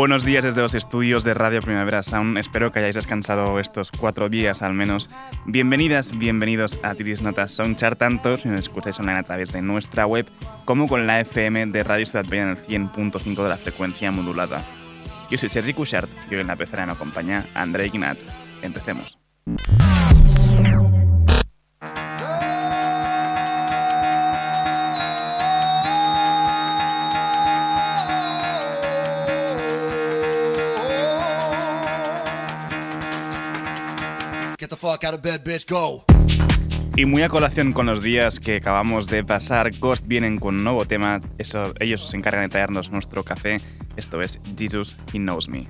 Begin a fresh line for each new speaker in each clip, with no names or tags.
Buenos días desde los estudios de Radio Primavera Sound. Espero que hayáis descansado estos cuatro días al menos. Bienvenidas, bienvenidos a Tiris Notas Soundchart, tanto si nos escucháis online a través de nuestra web como con la FM de Radio Ciudad Bella en el 100.5 de la frecuencia modulada. Yo soy Sergi Cushart y hoy en la pecera me acompaña André Ignat. Empecemos. Y muy a colación con los días que acabamos de pasar, Ghost vienen con un nuevo tema. Eso, ellos se encargan de traernos nuestro café. Esto es Jesus, He Knows Me.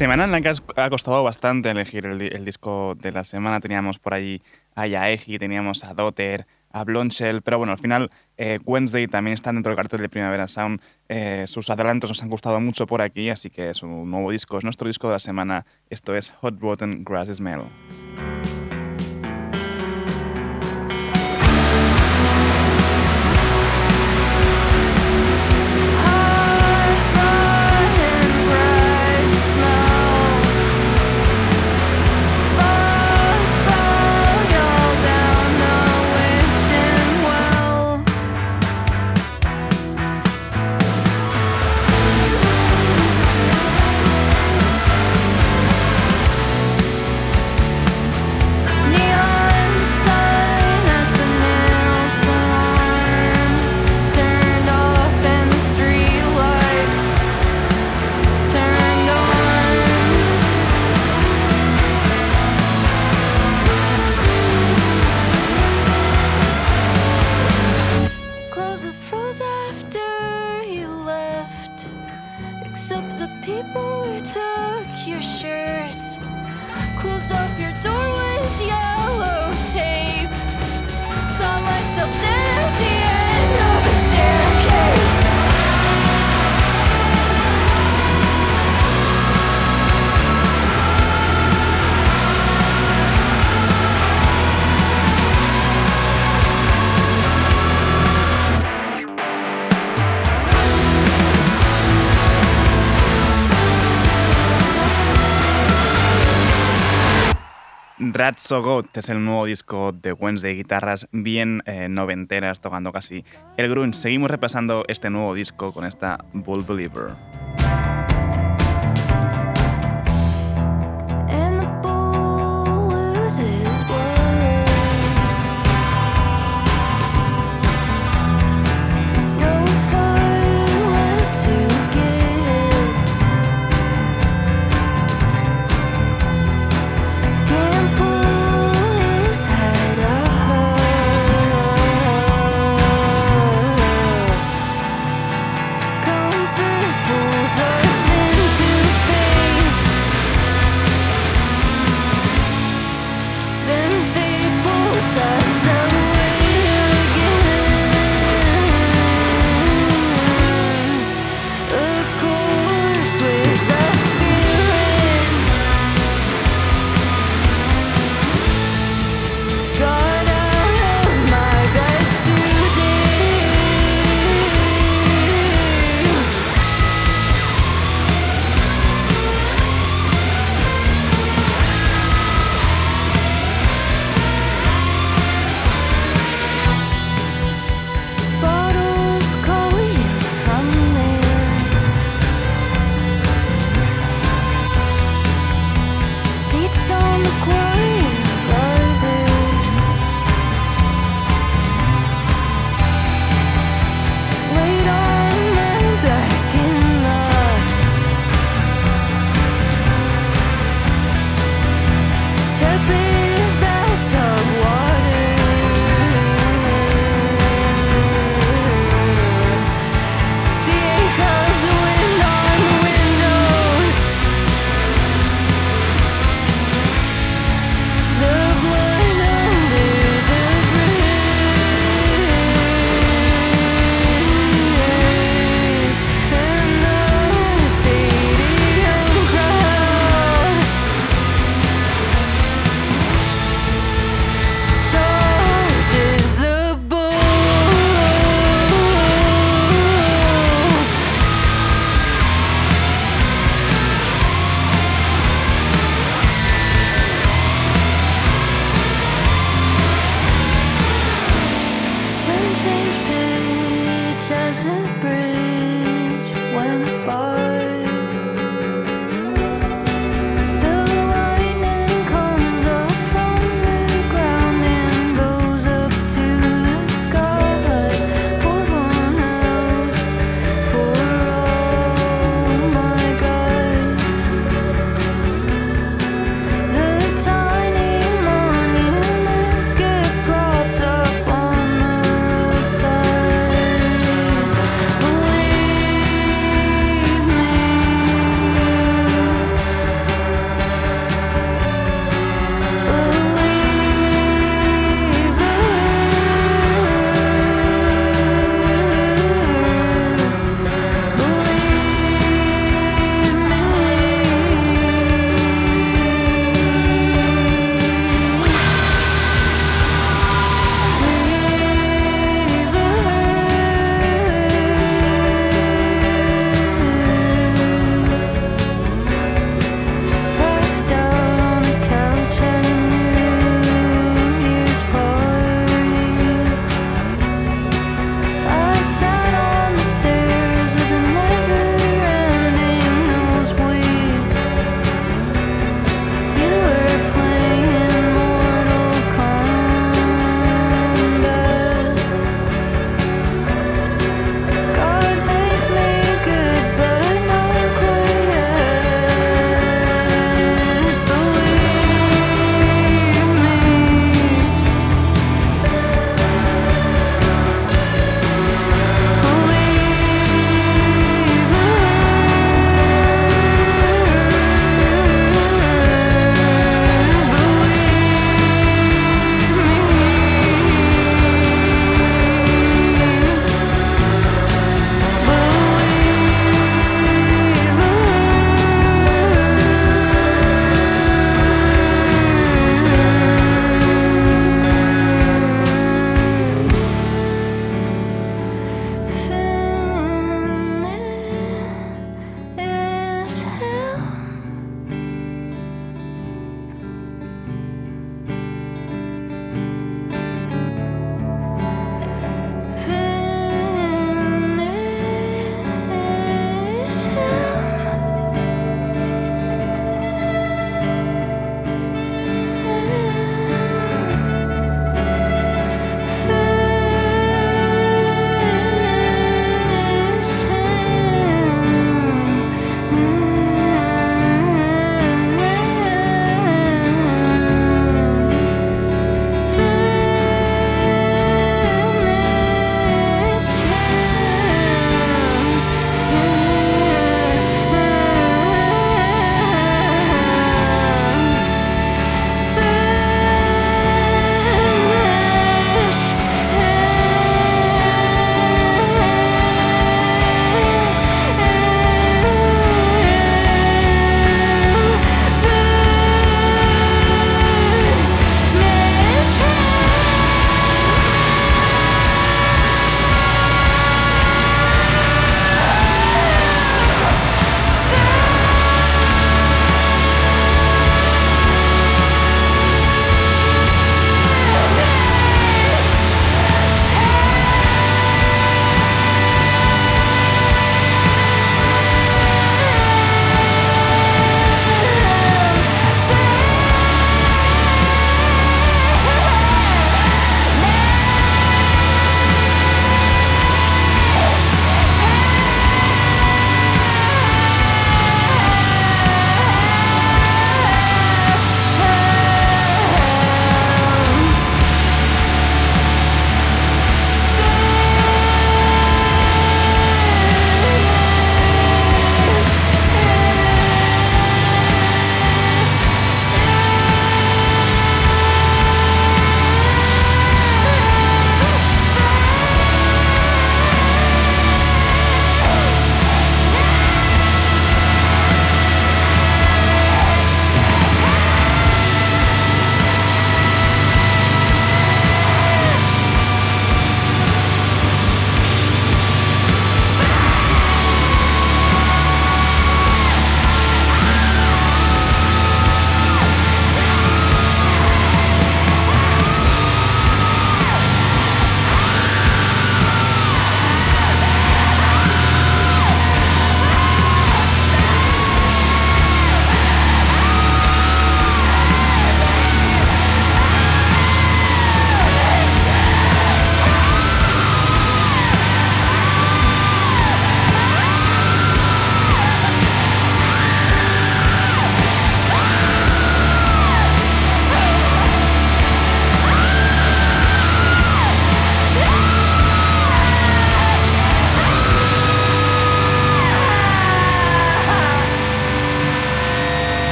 Semana en la que ha costado bastante elegir el, disco de la semana. Teníamos por ahí a Yaeji, teníamos a Dotter, a Blonchel, pero bueno, al final eh, Wednesday también está dentro del cartel de Primavera Sound. Eh, sus adelantos nos han gustado mucho por aquí, así que es un nuevo disco, es nuestro disco de la semana. Esto es Hot Rotten Grass Smell. Rats So God es el nuevo disco de Wednesday, guitarras bien eh, noventeras, tocando casi el grunge. Seguimos repasando este nuevo disco con esta Bull Believer.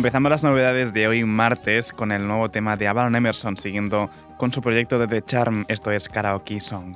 Empezamos las novedades de hoy martes con el nuevo tema de Avalon Emerson siguiendo con su proyecto de The Charm, esto es Karaoke Song.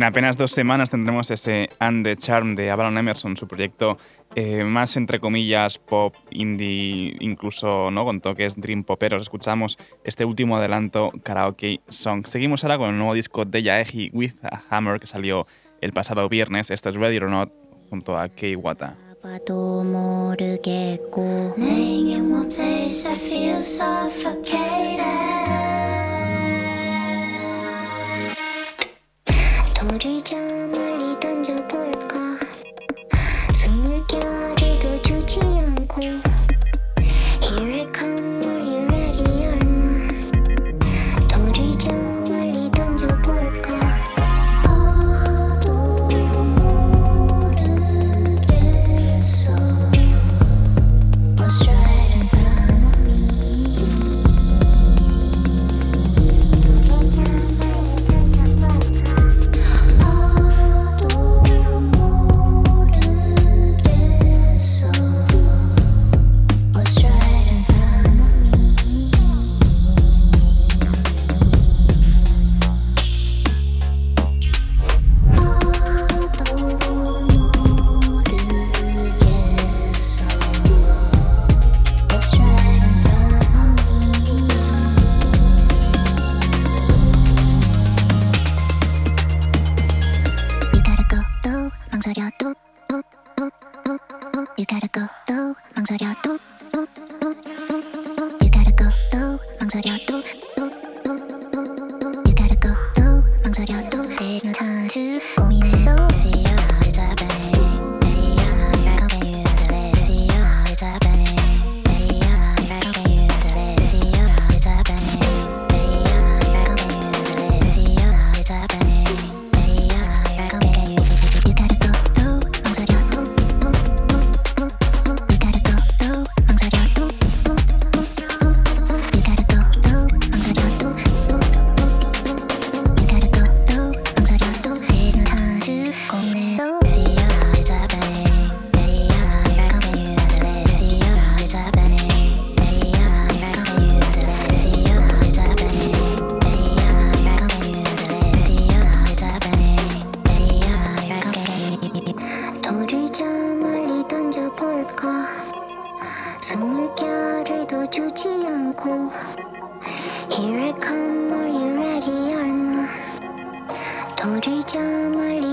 En apenas dos semanas tendremos ese And the Charm de Avalon Emerson, su proyecto eh, más entre comillas pop, indie, incluso ¿no? con toques dream poperos. Escuchamos este último adelanto karaoke song. Seguimos ahora con el nuevo disco de Yaeji With a Hammer que salió el pasado viernes. Este es Ready or Not junto a Kei Wata.
着一。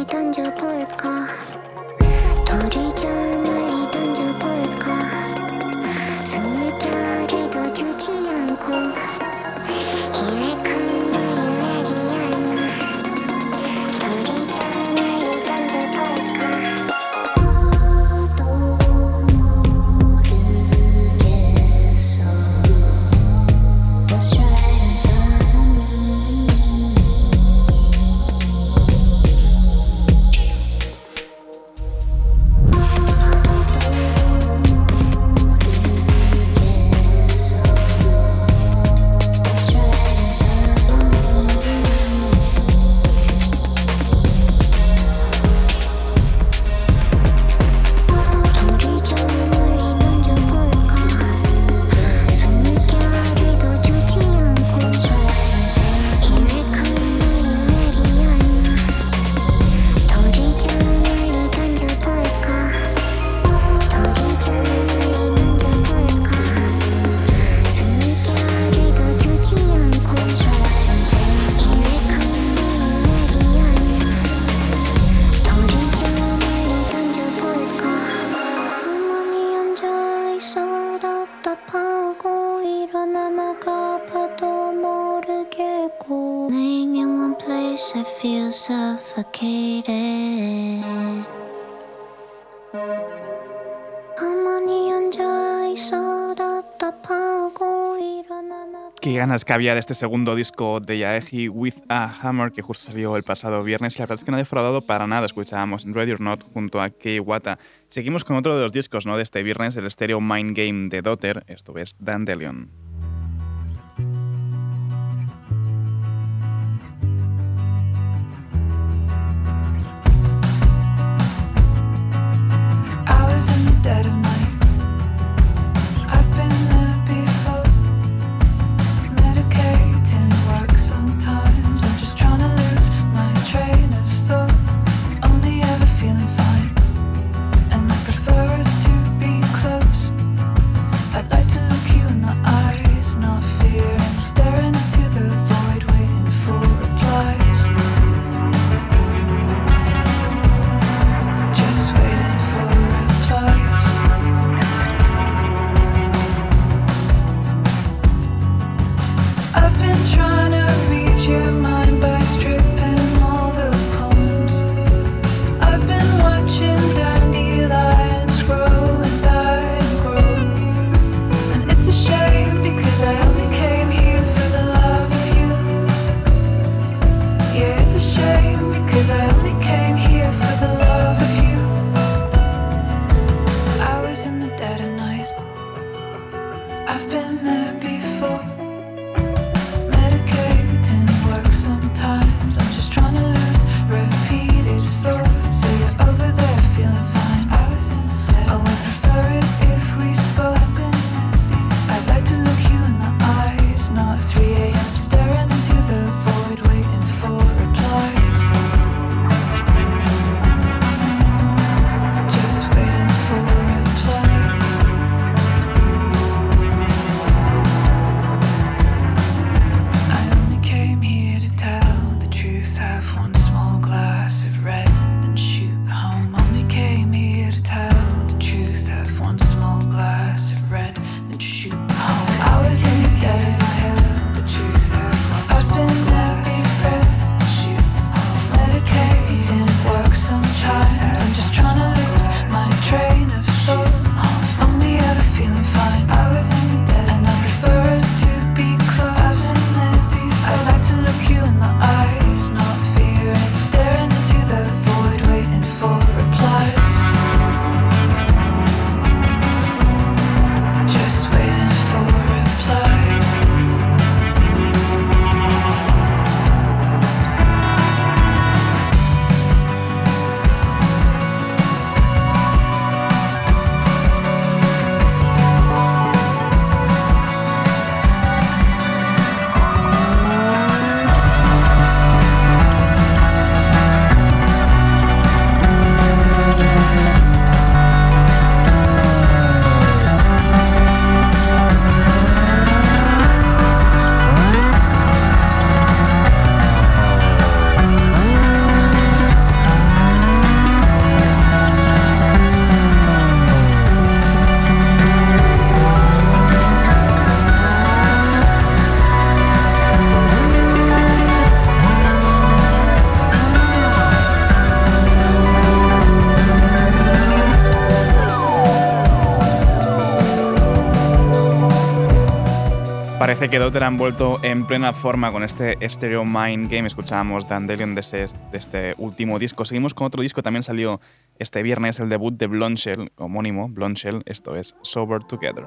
던져볼까?
cosas que había de este segundo disco de Yaeji, With a Hammer, que justo salió el pasado viernes. Y la verdad es que no ha defraudado para nada. Escuchábamos Ready or Not junto a Kei Wata. Seguimos con otro de los discos ¿no? de este viernes, el stereo Mind Game de Dotter. Esto es Dandelion.
que Dotter ha vuelto en plena forma con este Stereo Mind Game. Escuchábamos Dandelion de, de este último disco. Seguimos con otro disco, también salió este viernes el debut de Blondshell, homónimo esto es Sober Together.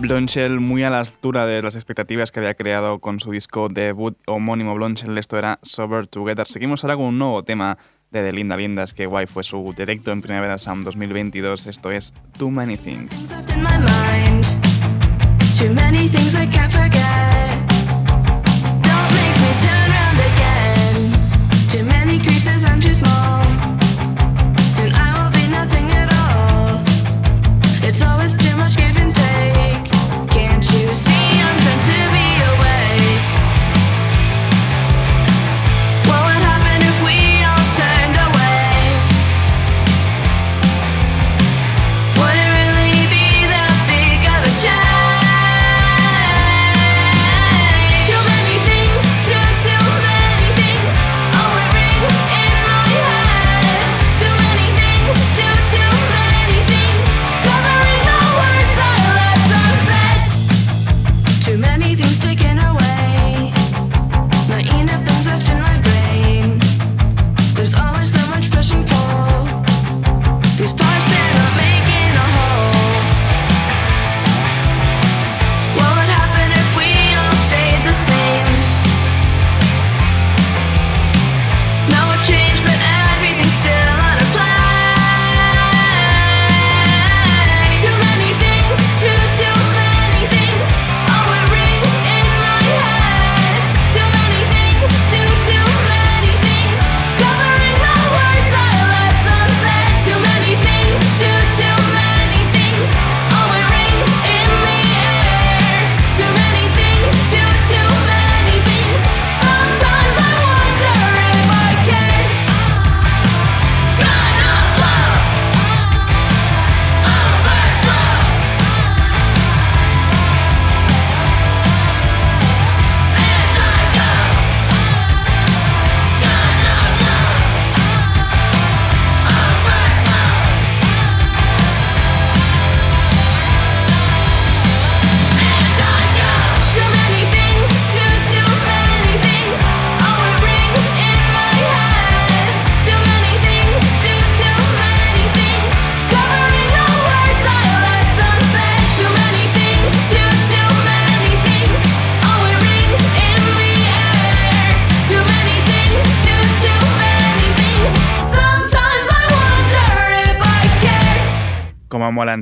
Blonchel muy a la altura de las expectativas que había creado con su disco debut homónimo Blonchel, esto era Sober Together. Seguimos ahora con un nuevo tema de The Linda Lindas, que guay fue su directo en Primavera Sound 2022, esto es Too Many Things.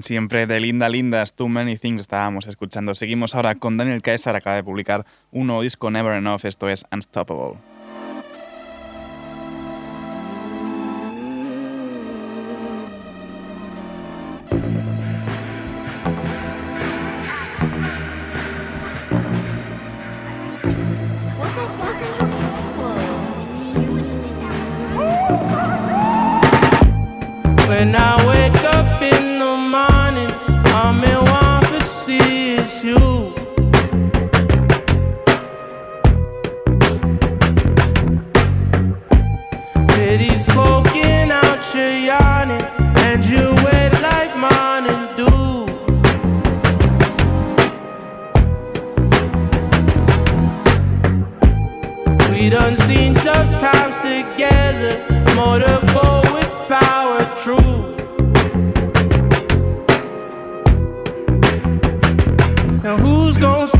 Siempre de Linda Lindas, Too Many Things estábamos escuchando. Seguimos ahora con Daniel Kaiser, acaba de publicar un nuevo disco Never Enough, esto es Unstoppable.
Gonna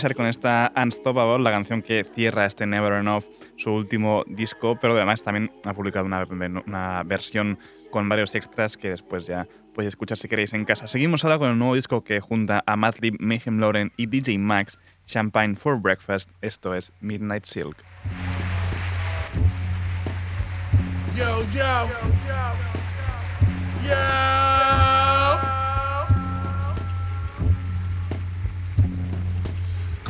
Kieser con esta Unstoppable, la canción que cierra este Never Enough, su último disco, pero además también ha publicado una, una versión con varios extras que después ya podéis escuchar si queréis en casa. Seguimos ahora con el nuevo disco que junta a Madlib, Mayhem Lauren y DJ Max, Champagne for Breakfast. Esto es Midnight Silk.
Yo, yo. Yo.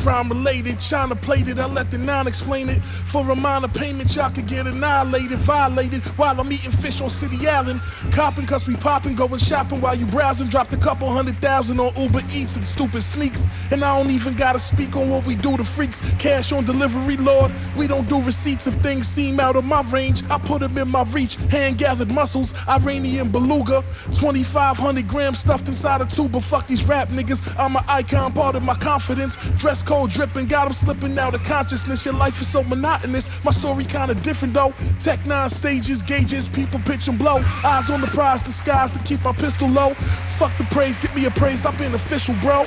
Crime related, China plated. I let the nine explain it. For a minor payment, y'all could get annihilated, violated while I'm eating fish on City Island. Copping cause we popping, going shopping while you browsing. Dropped a couple hundred thousand on Uber Eats and stupid sneaks. And I don't even gotta speak on what we do to freaks. Cash on delivery, Lord. We don't do receipts if things seem out of my range. I put them in my reach. Hand gathered muscles, Iranian beluga. 2,500 grams stuffed inside a tube. But fuck these rap niggas. I'm an icon, part of my confidence. Dress code dripping, got them slipping out of consciousness. Your life is so monotonous. My story kinda different though. Tech nine stages, gauges, people pitch and blow. Eyes on the prize, disguise to keep my pistol low. Fuck the praise, get me a praise, stop being official, bro.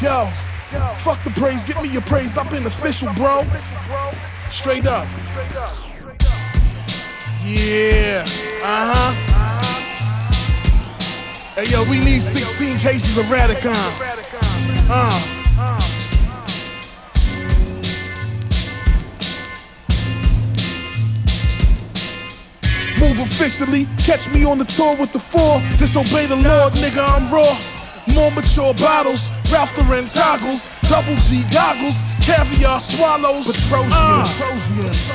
Yo, fuck the praise, get me your praise. I've been official, bro. Straight up. Yeah, uh huh. Hey yo, we need 16 cases of Radicon. Uh. Move officially, catch me on the tour with the four. Disobey the Lord, nigga, I'm raw. More mature bottles, Ralph Lauren toggles, double G goggles, caviar swallows. Uh,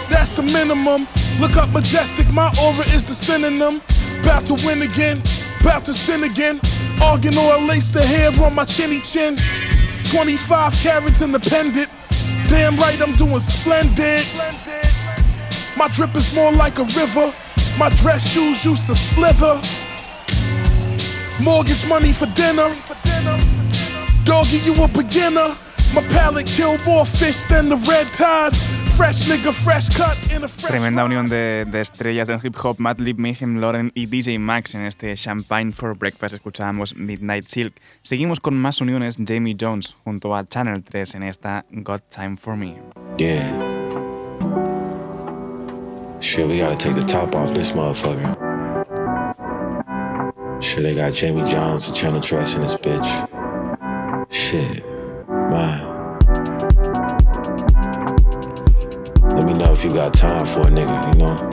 that's the minimum. Look up majestic, my aura is the synonym. About to win again, about to sin again. Argan oil lace the hair on my chinny chin. 25 carats in the pendant. Damn right, I'm doing splendid. My drip is more like a river. My dress shoes used to slither. Mortgage money for dinner. Doggy, you a beginner. My palate kill more fish than the red tide. Fresh nigga, fresh cut in a fresh
Tremenda unión de, de estrellas del hip hop, Madlib, Mayhem, Lauren y DJ Max en este Champagne for Breakfast escuchábamos Midnight Silk. Seguimos con más uniones, Jamie Jones junto a Channel 3 en esta Got Time For Me.
Yeah. Shit, we gotta take the top off this motherfucker. Shit, they got Jamie Jones and Channel Trust in this bitch. Shit, man. Let me know if you got time for a nigga, you know?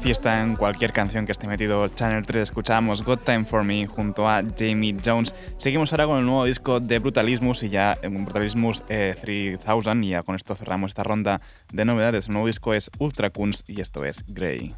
Fiesta en cualquier canción que esté metido Channel 3 escuchábamos Got Time For Me junto a Jamie Jones. Seguimos ahora con el nuevo disco de Brutalismus y ya en Brutalismus eh, 3000 y ya con esto cerramos esta ronda de novedades. El nuevo disco es Ultra Kunst y esto es Grey.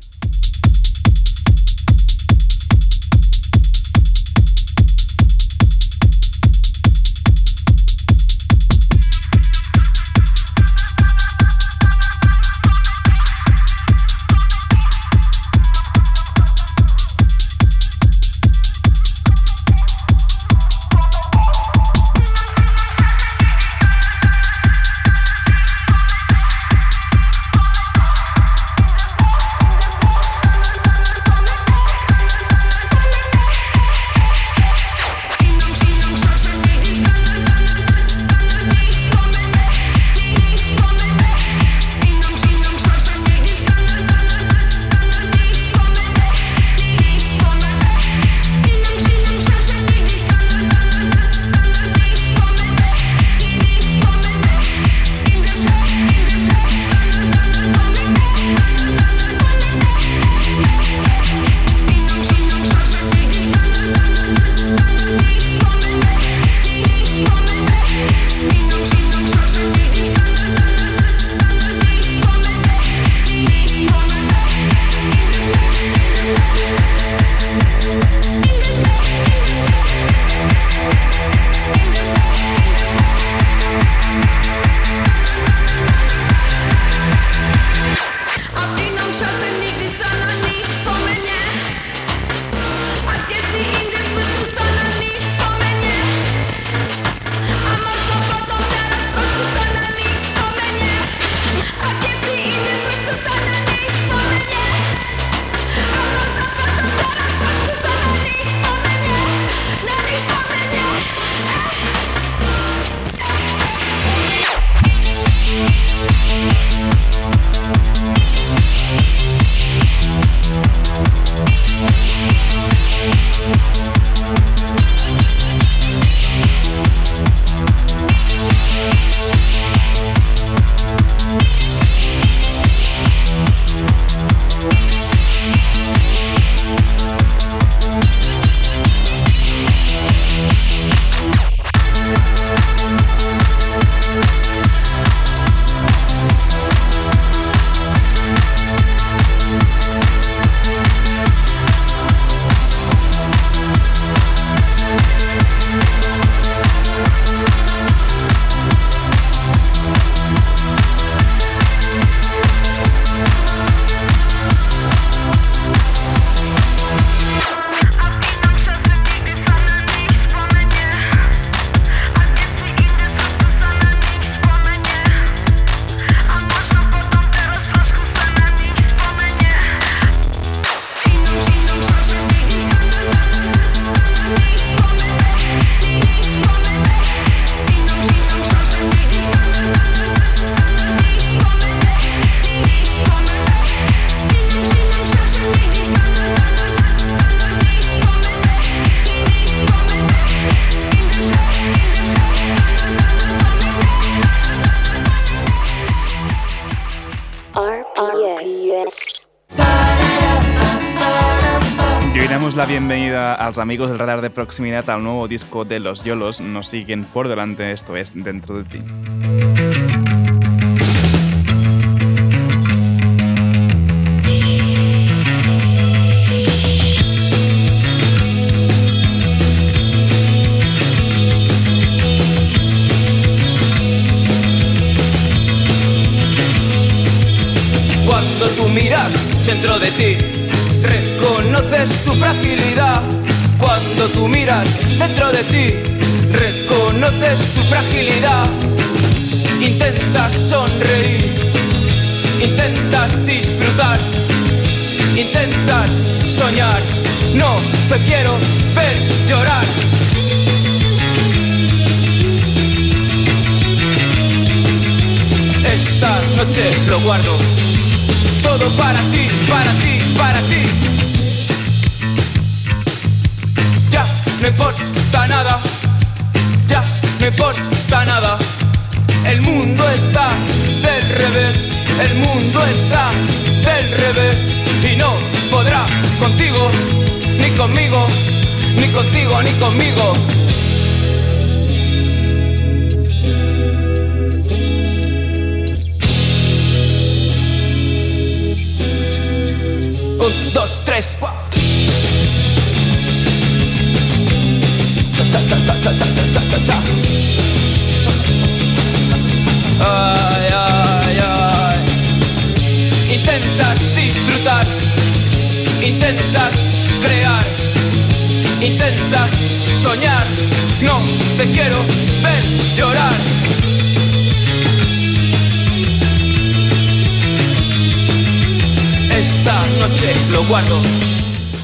Amigos del radar de proximidad al nuevo disco de Los Yolos nos siguen por delante, esto es Dentro de ti.
Un, dos, tres, cuatro.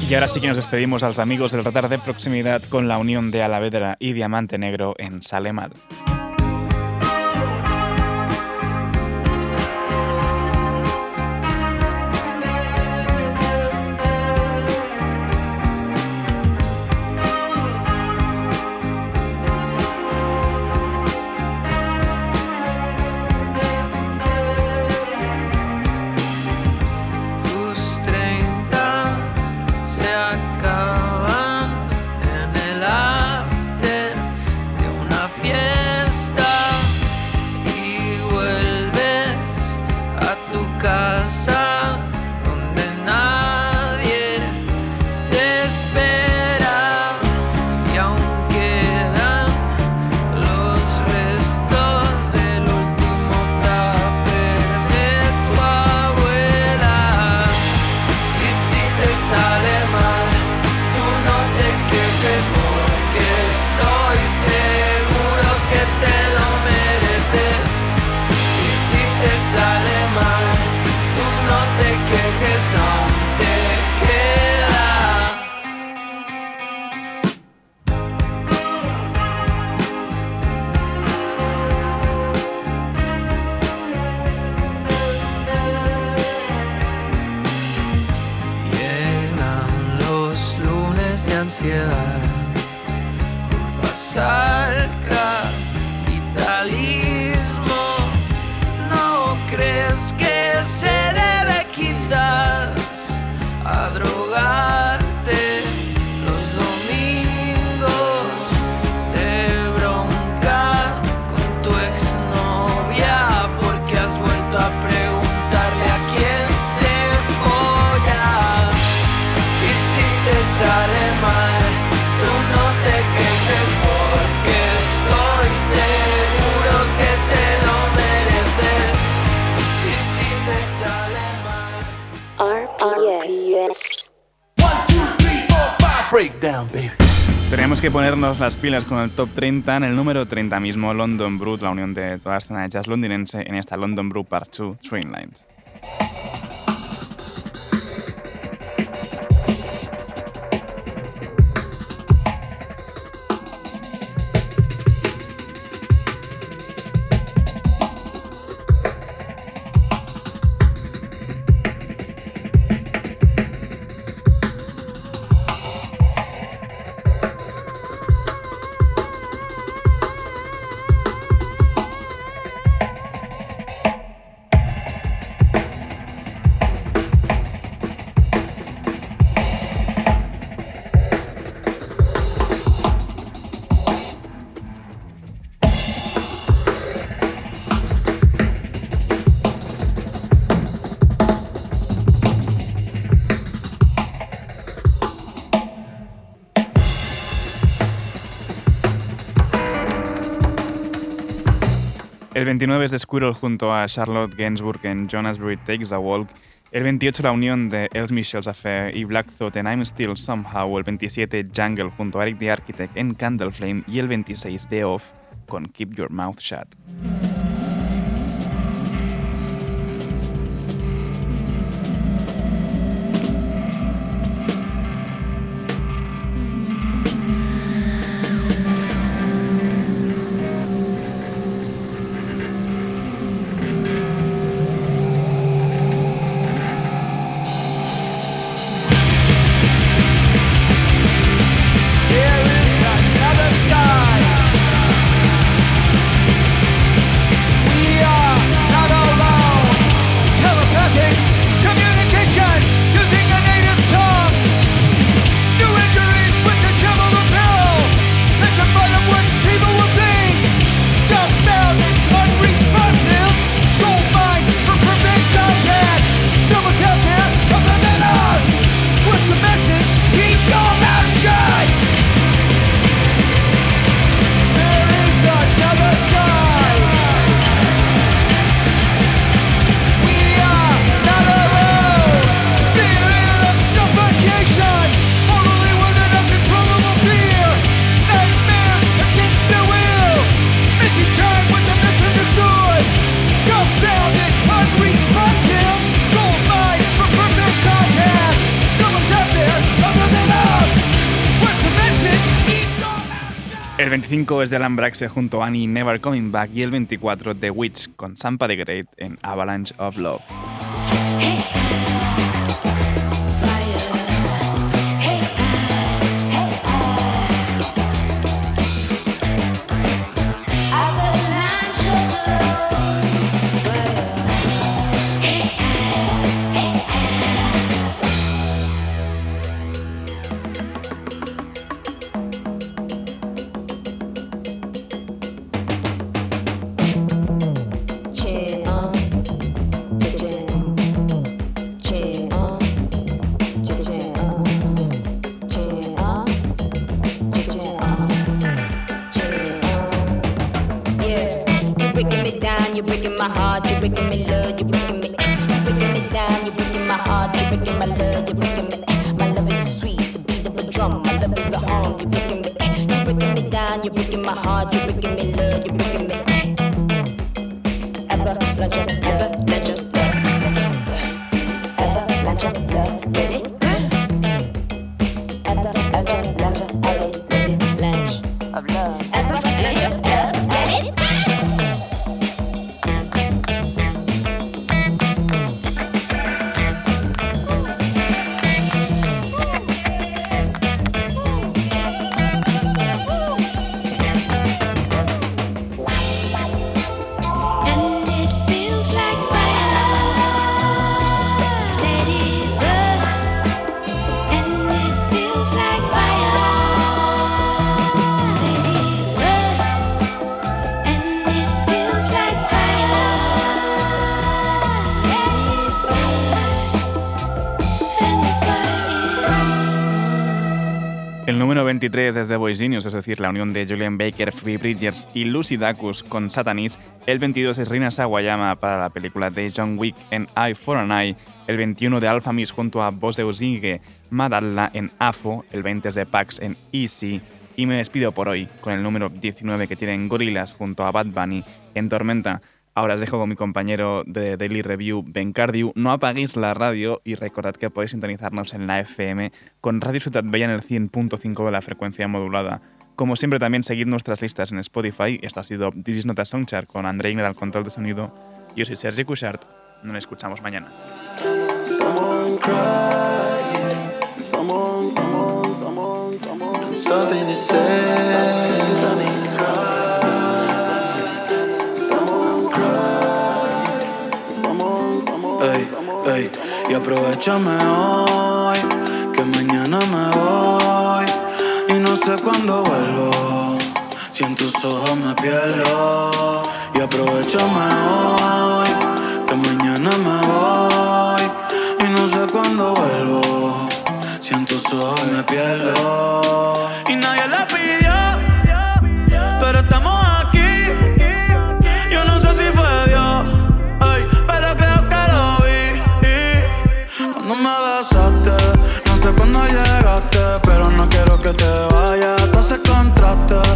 Y ahora sí que nos despedimos a los amigos del radar de proximidad con la unión de Alavedra y Diamante Negro en
Salemal. ciudad.
Tenemos que ponernos las pilas con el top 30. En el número 30 mismo, London Brew, la unión de toda la escena de jazz londinense, en esta London Brew Part 2 Train Lines.
El 29 es The Squirrel junto a Charlotte Gainsbourg en Jonasbury Takes a Walk. El 28 la unión de Els Michel's Affair y Black Thought en I'm Still Somehow. El 27 Jungle junto a Eric the Architect en Candle Flame. Y el 26 The Off con Keep Your Mouth Shut. El 25 es de Alan Braxe junto a Annie Never Coming Back. Y el 24 The Witch con Sampa the Great en Avalanche of Love. El número 23 es de Boys Genius, es decir, la unión de Julian Baker, Phoebe Bridgers y Lucy Dacus con Satanis. El 22 es Rina Sawayama para la película de John Wick en Eye for an Eye. El 21 de Alpha Miss junto a Bose Uzingue Madalla en AFO. El 20 es de Pax en Easy. Y me despido por hoy con el número 19 que tienen Gorillaz junto a Bad Bunny en Tormenta. Ahora os dejo con mi compañero de Daily Review, Ben Cardiu. No apaguéis la radio y recordad que podéis sintonizarnos en la FM con Radio Ciutat Bella en el 100.5 de la frecuencia modulada. Como siempre, también seguid nuestras listas en Spotify. Esto ha sido This is Not a Songchart con André Igner al control de sonido. Yo soy Sergi Cushart. Nos escuchamos mañana.
Y aprovechame hoy, que mañana me voy y no sé cuándo vuelvo. Si en tus ojos me pierdo y aprovechame hoy, que mañana me voy y no sé cuándo vuelvo. Si en tus ojos me pierdo que te vaya, no se contraste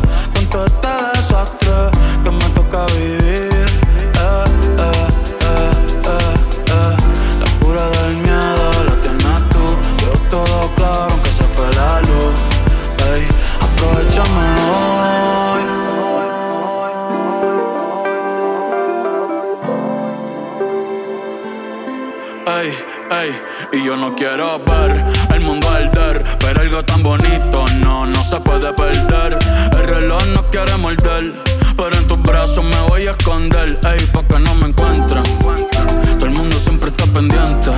y yo no quiero ver el mundo arder, pero algo tan bonito no, no se puede perder. El reloj no quiere morder, pero en tus brazos me voy a esconder, ey, pa' que no me encuentren. Todo el mundo siempre está pendiente,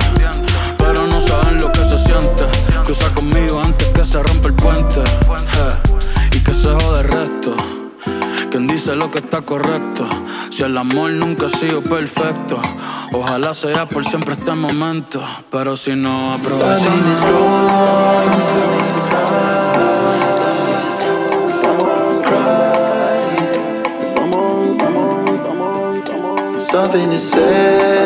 Dice lo que está correcto. Si el amor nunca ha sido perfecto, ojalá sea por siempre este momento. Pero si no aprovechamos.
Something.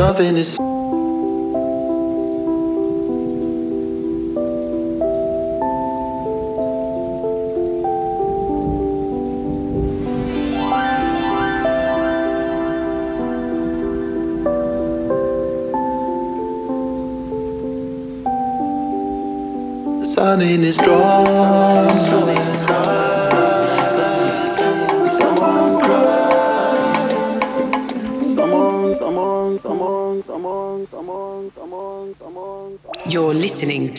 Something is